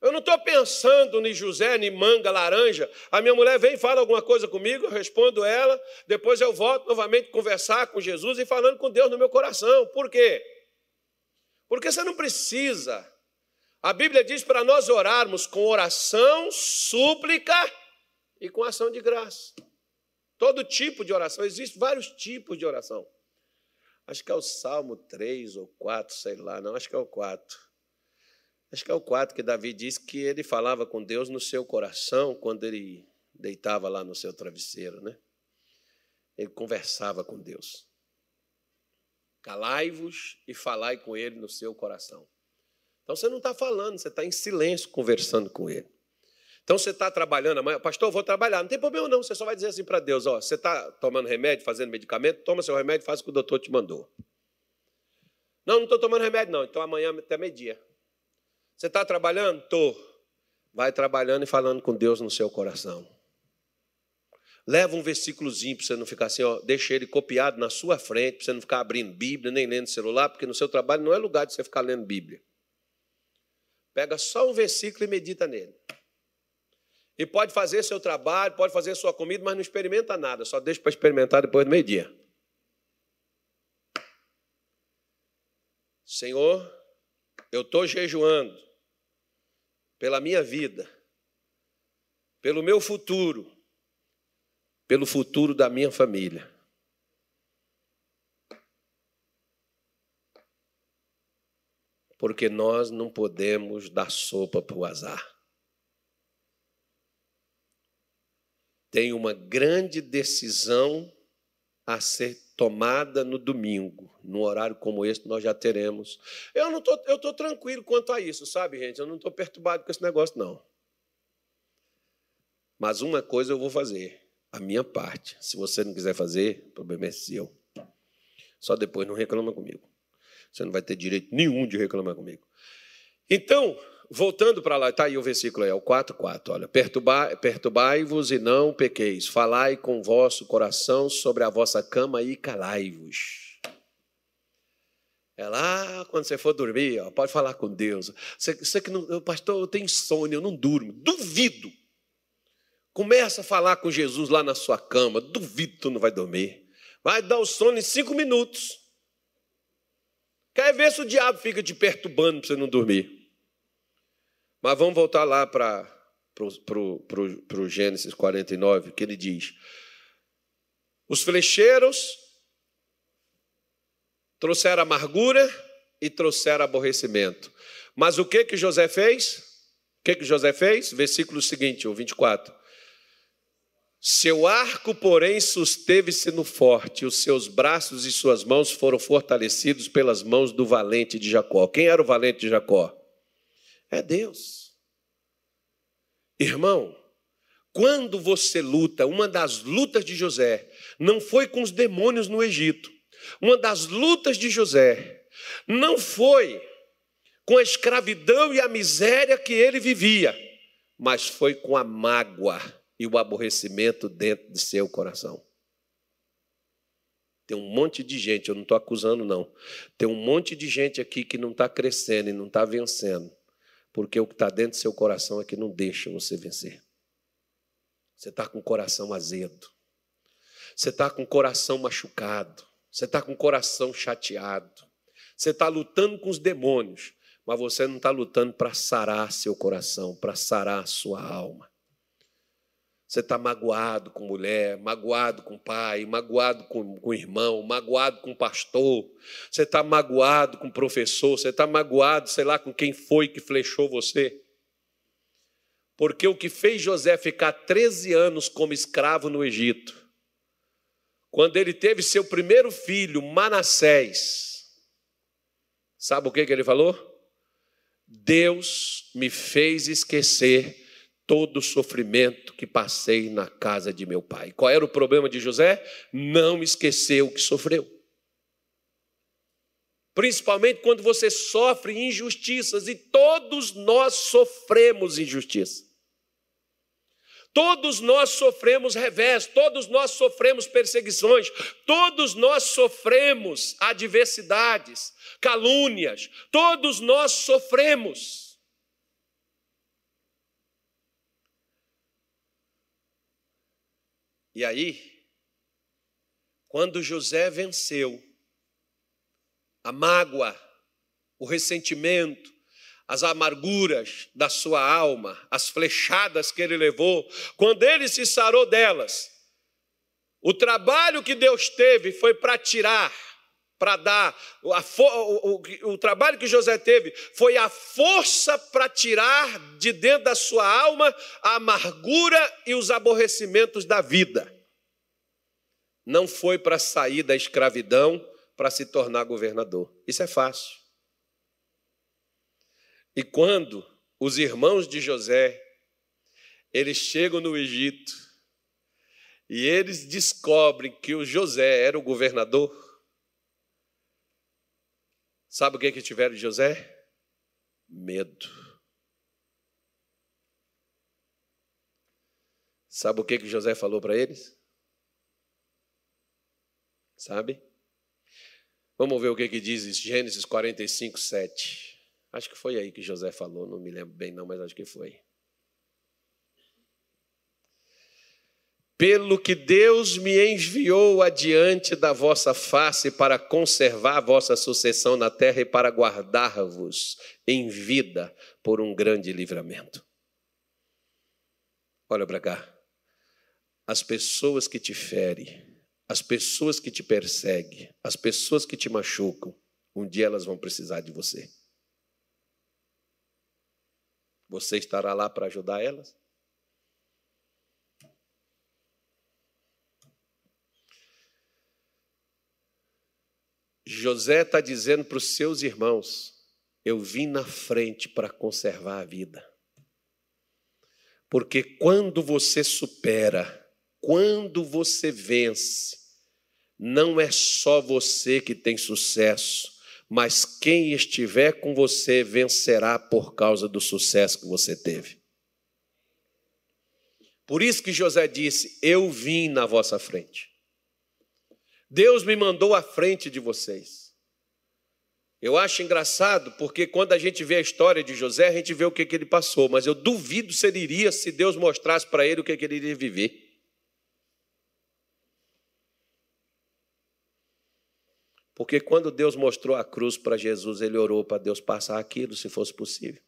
Eu não estou pensando em José, nem manga, laranja. A minha mulher vem e fala alguma coisa comigo, eu respondo ela, depois eu volto novamente conversar com Jesus e falando com Deus no meu coração. Por quê? Porque você não precisa. A Bíblia diz para nós orarmos com oração, súplica e com ação de graça. Todo tipo de oração, existem vários tipos de oração. Acho que é o Salmo 3 ou 4, sei lá, não, acho que é o 4. Acho que é o 4 que Davi diz que ele falava com Deus no seu coração quando ele deitava lá no seu travesseiro, né? Ele conversava com Deus. Calai-vos e falai com ele no seu coração. Então você não está falando, você está em silêncio conversando com ele. Então você está trabalhando amanhã, pastor, eu vou trabalhar, não tem problema não, você só vai dizer assim para Deus, ó, você está tomando remédio, fazendo medicamento, toma seu remédio, faz o que o doutor te mandou. Não, não estou tomando remédio não, então amanhã até meio-dia. Você está trabalhando? Estou. Vai trabalhando e falando com Deus no seu coração. Leva um versículozinho para você não ficar assim, ó, deixa ele copiado na sua frente, para você não ficar abrindo Bíblia, nem lendo celular, porque no seu trabalho não é lugar de você ficar lendo Bíblia. Pega só um versículo e medita nele. E pode fazer seu trabalho, pode fazer sua comida, mas não experimenta nada, só deixa para experimentar depois do meio-dia. Senhor, eu estou jejuando pela minha vida, pelo meu futuro, pelo futuro da minha família. Porque nós não podemos dar sopa para o azar. Tem uma grande decisão a ser tomada no domingo, num horário como esse, nós já teremos. Eu não tô, eu estou tranquilo quanto a isso, sabe, gente? Eu não estou perturbado com esse negócio, não. Mas uma coisa eu vou fazer, a minha parte. Se você não quiser fazer, o problema é seu. Só depois não reclama comigo. Você não vai ter direito nenhum de reclamar comigo. Então, voltando para lá, está aí o versículo aí, é o 4,4. Olha, perturbai-vos e não pequeis, falai com vosso coração sobre a vossa cama e calai-vos. É lá quando você for dormir, ó, pode falar com Deus. Você, você que não, pastor, eu tenho insônia, eu não durmo. Duvido. Começa a falar com Jesus lá na sua cama. Duvido que tu não vai dormir. Vai dar o sono em cinco minutos. Quer ver se o diabo fica te perturbando para você não dormir? Mas vamos voltar lá para o Gênesis 49, que ele diz: Os flecheiros trouxeram amargura e trouxeram aborrecimento. Mas o que que José fez? O que que José fez? Versículo seguinte, o 24. Seu arco, porém, susteve-se no forte, os seus braços e suas mãos foram fortalecidos pelas mãos do valente de Jacó. Quem era o valente de Jacó? É Deus. Irmão, quando você luta, uma das lutas de José não foi com os demônios no Egito. Uma das lutas de José não foi com a escravidão e a miséria que ele vivia, mas foi com a mágoa e o aborrecimento dentro de seu coração. Tem um monte de gente, eu não estou acusando, não. Tem um monte de gente aqui que não está crescendo e não está vencendo, porque o que está dentro do seu coração é que não deixa você vencer. Você está com o coração azedo, você está com o coração machucado, você está com o coração chateado, você está lutando com os demônios, mas você não está lutando para sarar seu coração, para sarar sua alma. Você está magoado com mulher, magoado com pai, magoado com, com irmão, magoado com pastor, você está magoado com professor, você está magoado, sei lá, com quem foi que flechou você. Porque o que fez José ficar 13 anos como escravo no Egito, quando ele teve seu primeiro filho, Manassés, sabe o que, que ele falou? Deus me fez esquecer todo o sofrimento que passei na casa de meu pai. Qual era o problema de José? Não esqueceu o que sofreu. Principalmente quando você sofre injustiças, e todos nós sofremos injustiça. Todos nós sofremos revés, todos nós sofremos perseguições, todos nós sofremos adversidades, calúnias, todos nós sofremos. E aí, quando José venceu a mágoa, o ressentimento, as amarguras da sua alma, as flechadas que ele levou, quando ele se sarou delas, o trabalho que Deus teve foi para tirar, para dar, o, o, o trabalho que José teve foi a força para tirar de dentro da sua alma a amargura e os aborrecimentos da vida. Não foi para sair da escravidão para se tornar governador. Isso é fácil. E quando os irmãos de José, eles chegam no Egito e eles descobrem que o José era o governador, sabe o que, que tiveram de José? Medo. Sabe o que, que José falou para eles? Sabe? Vamos ver o que, que diz Gênesis 45, 7. Acho que foi aí que José falou, não me lembro bem, não, mas acho que foi. Pelo que Deus me enviou adiante da vossa face para conservar a vossa sucessão na terra e para guardar-vos em vida por um grande livramento. Olha para cá. As pessoas que te ferem, as pessoas que te perseguem, as pessoas que te machucam, um dia elas vão precisar de você. Você estará lá para ajudar elas? José está dizendo para os seus irmãos: Eu vim na frente para conservar a vida. Porque quando você supera, quando você vence, não é só você que tem sucesso, mas quem estiver com você vencerá por causa do sucesso que você teve. Por isso que José disse: Eu vim na vossa frente. Deus me mandou à frente de vocês. Eu acho engraçado porque quando a gente vê a história de José, a gente vê o que, que ele passou, mas eu duvido se ele iria se Deus mostrasse para ele o que, que ele iria viver. Porque quando Deus mostrou a cruz para Jesus, ele orou para Deus passar aquilo, se fosse possível.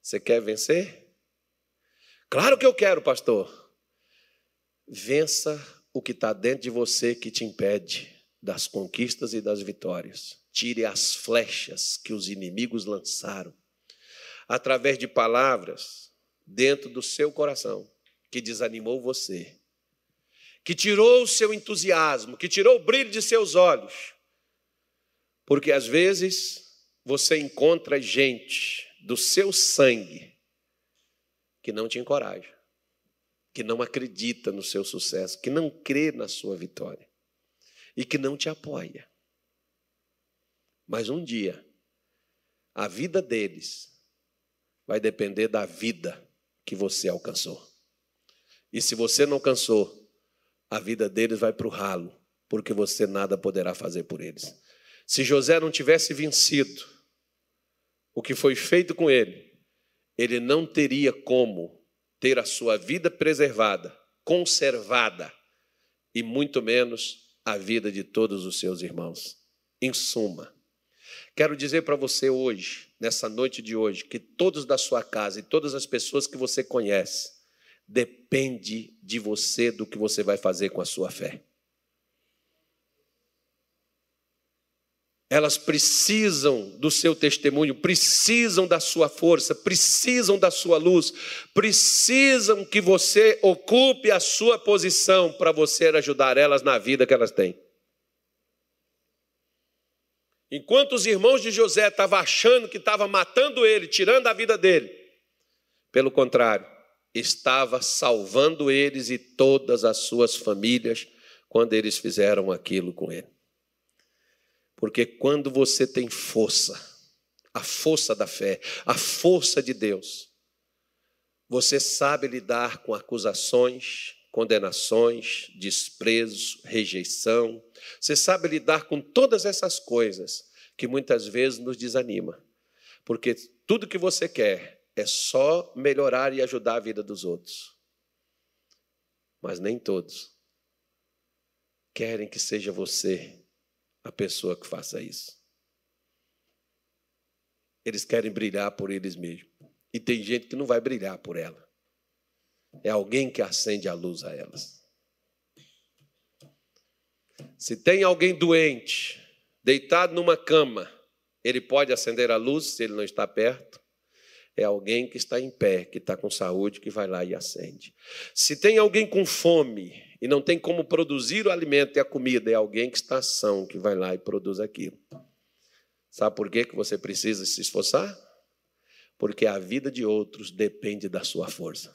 Você quer vencer? Claro que eu quero, pastor. Vença o que está dentro de você que te impede das conquistas e das vitórias. Tire as flechas que os inimigos lançaram, através de palavras dentro do seu coração que desanimou você, que tirou o seu entusiasmo, que tirou o brilho de seus olhos. Porque às vezes você encontra gente do seu sangue que não te encoraja, que não acredita no seu sucesso, que não crê na sua vitória e que não te apoia. Mas um dia, a vida deles vai depender da vida que você alcançou. E se você não alcançou, a vida deles vai para o ralo, porque você nada poderá fazer por eles. Se José não tivesse vencido o que foi feito com ele, ele não teria como ter a sua vida preservada, conservada, e muito menos a vida de todos os seus irmãos. Em suma, quero dizer para você hoje, nessa noite de hoje, que todos da sua casa e todas as pessoas que você conhece, depende de você do que você vai fazer com a sua fé. Elas precisam do seu testemunho, precisam da sua força, precisam da sua luz, precisam que você ocupe a sua posição para você ajudar elas na vida que elas têm. Enquanto os irmãos de José estavam achando que estava matando ele, tirando a vida dele, pelo contrário, estava salvando eles e todas as suas famílias quando eles fizeram aquilo com ele. Porque quando você tem força, a força da fé, a força de Deus, você sabe lidar com acusações, condenações, desprezo, rejeição. Você sabe lidar com todas essas coisas que muitas vezes nos desanima. Porque tudo que você quer é só melhorar e ajudar a vida dos outros. Mas nem todos querem que seja você a pessoa que faça isso. Eles querem brilhar por eles mesmos. E tem gente que não vai brilhar por ela. É alguém que acende a luz a elas. Se tem alguém doente, deitado numa cama, ele pode acender a luz se ele não está perto é alguém que está em pé, que está com saúde, que vai lá e acende. Se tem alguém com fome e não tem como produzir o alimento e a comida, é alguém que está ação, que vai lá e produz aquilo. Sabe por que você precisa se esforçar? Porque a vida de outros depende da sua força.